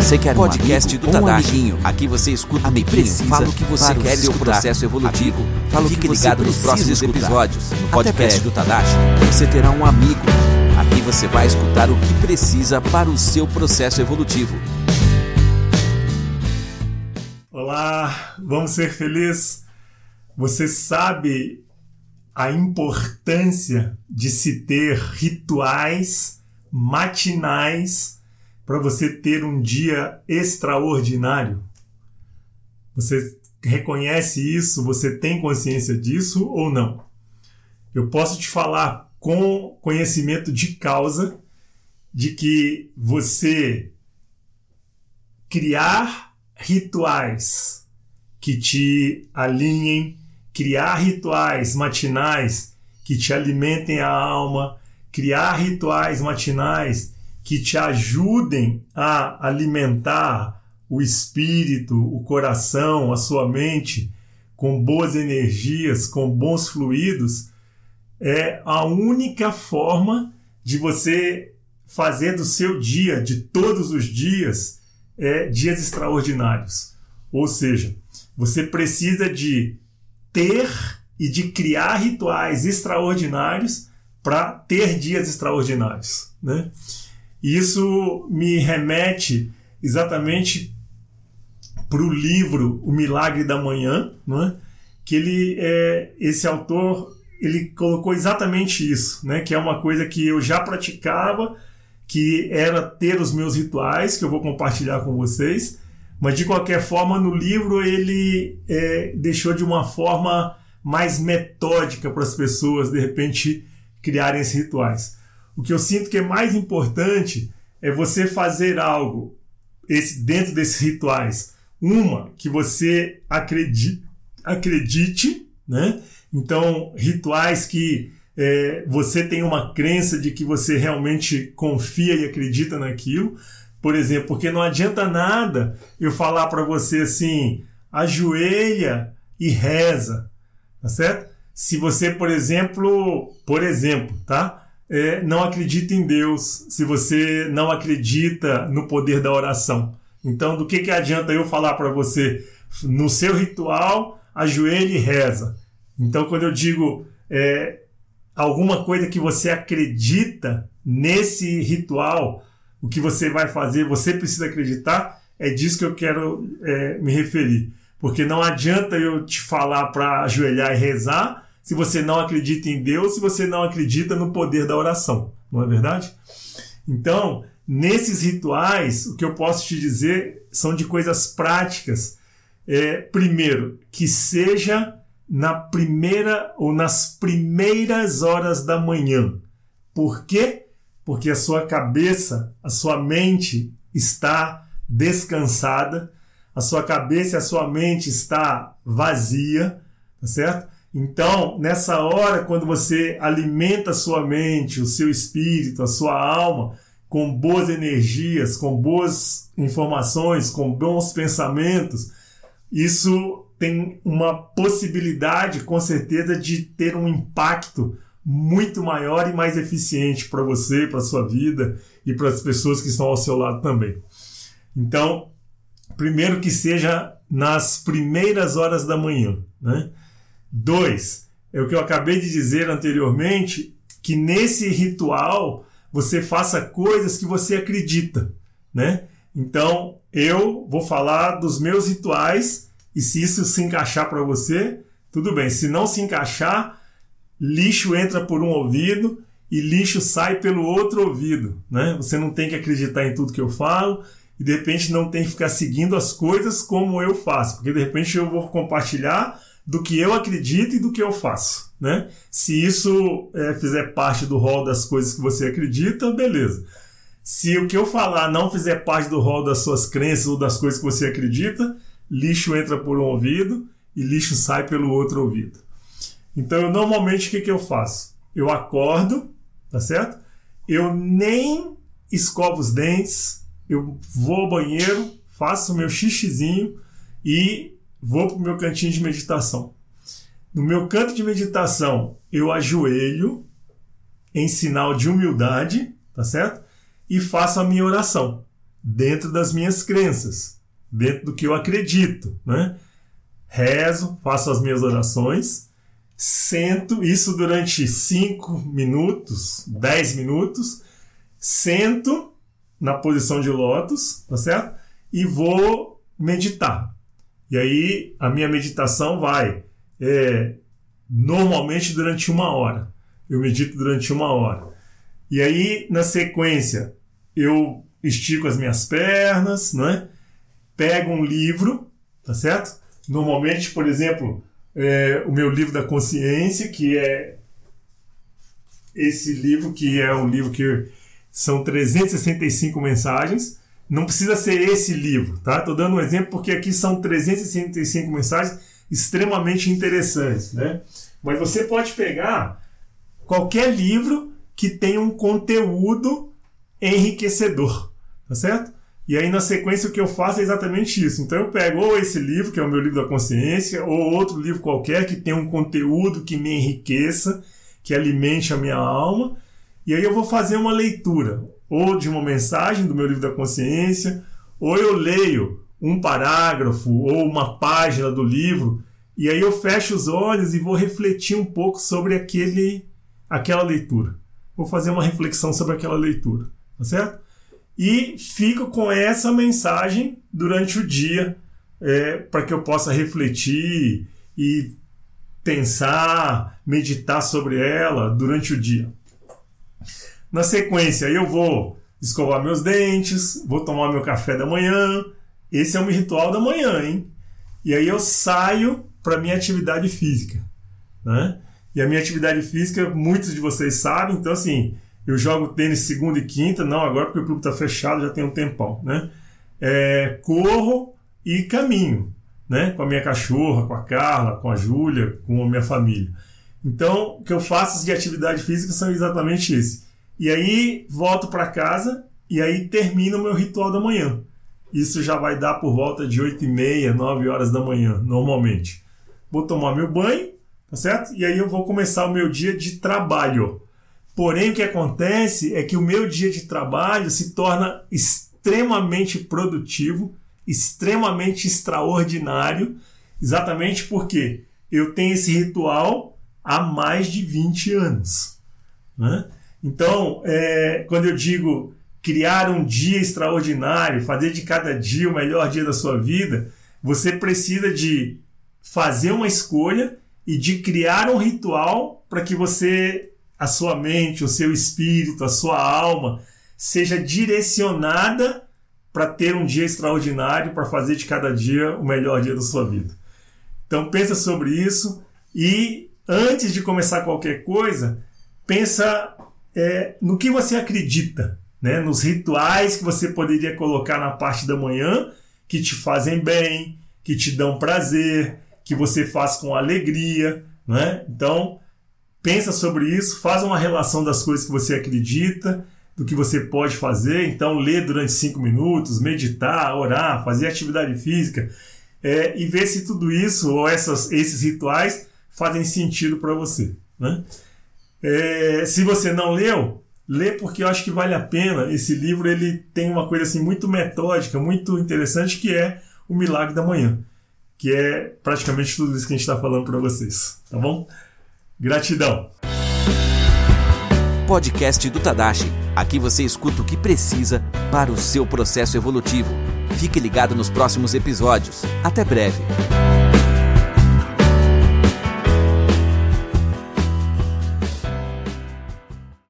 Você quer um podcast amigo, do Tadashi? Um aqui você escuta o que precisa, fala o que você quer o seu processo evolutivo. Fala Fique ligado nos próximos escutar. episódios no podcast do Tadashi. Você terá um amigo. Aqui você vai escutar o que precisa para o seu processo evolutivo. Olá, vamos ser felizes? Você sabe a importância de se ter rituais matinais para você ter um dia extraordinário? Você reconhece isso? Você tem consciência disso ou não? Eu posso te falar com conhecimento de causa de que você criar rituais que te alinhem criar rituais matinais que te alimentem a alma, criar rituais matinais que te ajudem a alimentar o espírito, o coração, a sua mente com boas energias, com bons fluidos, é a única forma de você fazer do seu dia, de todos os dias, é, dias extraordinários. Ou seja, você precisa de ter e de criar rituais extraordinários para ter dias extraordinários. Né? Isso me remete exatamente para o livro O Milagre da Manhã, né? que ele é, esse autor ele colocou exatamente isso, né? que é uma coisa que eu já praticava, que era ter os meus rituais, que eu vou compartilhar com vocês, mas de qualquer forma, no livro ele é, deixou de uma forma mais metódica para as pessoas de repente criarem esses rituais. O que eu sinto que é mais importante é você fazer algo esse, dentro desses rituais. Uma, que você acredite, acredite né? Então, rituais que é, você tem uma crença de que você realmente confia e acredita naquilo. Por exemplo, porque não adianta nada eu falar para você assim, ajoelha e reza, tá certo? Se você, por exemplo, por exemplo, tá? É, não acredita em Deus, se você não acredita no poder da oração. Então, do que, que adianta eu falar para você no seu ritual, ajoelhe e reza? Então, quando eu digo é, alguma coisa que você acredita nesse ritual, o que você vai fazer, você precisa acreditar. É disso que eu quero é, me referir. Porque não adianta eu te falar para ajoelhar e rezar se você não acredita em Deus, se você não acredita no poder da oração. Não é verdade? Então, nesses rituais, o que eu posso te dizer são de coisas práticas. É, primeiro, que seja na primeira ou nas primeiras horas da manhã. Por quê? porque a sua cabeça, a sua mente está descansada, a sua cabeça e a sua mente está vazia, tá certo? Então, nessa hora, quando você alimenta a sua mente, o seu espírito, a sua alma com boas energias, com boas informações, com bons pensamentos, isso tem uma possibilidade, com certeza, de ter um impacto muito maior e mais eficiente para você, para sua vida e para as pessoas que estão ao seu lado também. Então, primeiro que seja nas primeiras horas da manhã, né? Dois, é o que eu acabei de dizer anteriormente, que nesse ritual você faça coisas que você acredita, né? Então, eu vou falar dos meus rituais e se isso se encaixar para você, tudo bem. Se não se encaixar, lixo entra por um ouvido e lixo sai pelo outro ouvido, né? Você não tem que acreditar em tudo que eu falo e de repente não tem que ficar seguindo as coisas como eu faço, porque de repente eu vou compartilhar do que eu acredito e do que eu faço, né? Se isso é, fizer parte do rol das coisas que você acredita, beleza. Se o que eu falar não fizer parte do rol das suas crenças ou das coisas que você acredita, lixo entra por um ouvido e lixo sai pelo outro ouvido. Então, eu, normalmente, o que, que eu faço? Eu acordo, tá certo? Eu nem escovo os dentes, eu vou ao banheiro, faço o meu xixizinho e vou para o meu cantinho de meditação. No meu canto de meditação, eu ajoelho em sinal de humildade, tá certo? E faço a minha oração. dentro das minhas crenças, dentro do que eu acredito, né? Rezo, faço as minhas orações, sento, isso durante 5 minutos, 10 minutos, sento na posição de lótus, tá certo? E vou meditar. E aí a minha meditação vai é, normalmente durante uma hora. Eu medito durante uma hora. E aí, na sequência, eu estico as minhas pernas, né? pego um livro, tá certo? Normalmente, por exemplo, é, o meu livro da consciência, que é esse livro, que é um livro que são 365 mensagens. Não precisa ser esse livro, tá? Estou dando um exemplo porque aqui são 365 mensagens extremamente interessantes, né? Mas você pode pegar qualquer livro que tenha um conteúdo enriquecedor, tá certo? E aí na sequência o que eu faço é exatamente isso. Então eu pego ou esse livro, que é o meu livro da consciência, ou outro livro qualquer que tenha um conteúdo que me enriqueça, que alimente a minha alma, e aí eu vou fazer uma leitura, ou de uma mensagem do meu livro da consciência, ou eu leio um parágrafo ou uma página do livro, e aí eu fecho os olhos e vou refletir um pouco sobre aquele, aquela leitura. Vou fazer uma reflexão sobre aquela leitura, tá certo? E fico com essa mensagem durante o dia, é, para que eu possa refletir e pensar, meditar sobre ela durante o dia. Na sequência, eu vou escovar meus dentes, vou tomar meu café da manhã. Esse é o meu ritual da manhã, hein? E aí eu saio para minha atividade física, né? E a minha atividade física, muitos de vocês sabem, então assim, eu jogo tênis segunda e quinta, não agora porque o clube está fechado, já tem um tempão, né? É, corro e caminho, né? Com a minha cachorra, com a Carla, com a Júlia, com a minha família. Então, o que eu faço de atividade física são exatamente esse. E aí volto para casa e aí termino o meu ritual da manhã. Isso já vai dar por volta de 8 e meia, 9 horas da manhã, normalmente. Vou tomar meu banho, tá certo? E aí eu vou começar o meu dia de trabalho. Porém, o que acontece é que o meu dia de trabalho se torna extremamente produtivo, extremamente extraordinário, exatamente porque eu tenho esse ritual há mais de 20 anos. Né? Então, é, quando eu digo criar um dia extraordinário, fazer de cada dia o melhor dia da sua vida, você precisa de fazer uma escolha e de criar um ritual para que você, a sua mente, o seu espírito, a sua alma, seja direcionada para ter um dia extraordinário, para fazer de cada dia o melhor dia da sua vida. Então pensa sobre isso e antes de começar qualquer coisa, pensa é, no que você acredita, né? nos rituais que você poderia colocar na parte da manhã que te fazem bem, que te dão prazer, que você faz com alegria. Né? Então, pensa sobre isso, faz uma relação das coisas que você acredita, do que você pode fazer. Então, ler durante cinco minutos, meditar, orar, fazer atividade física é, e ver se tudo isso ou essas, esses rituais fazem sentido para você. Né? É, se você não leu, lê porque eu acho que vale a pena. Esse livro ele tem uma coisa assim muito metódica, muito interessante que é o Milagre da Manhã, que é praticamente tudo isso que a gente está falando para vocês, tá bom? Gratidão. Podcast do Tadashi. Aqui você escuta o que precisa para o seu processo evolutivo. Fique ligado nos próximos episódios. Até breve.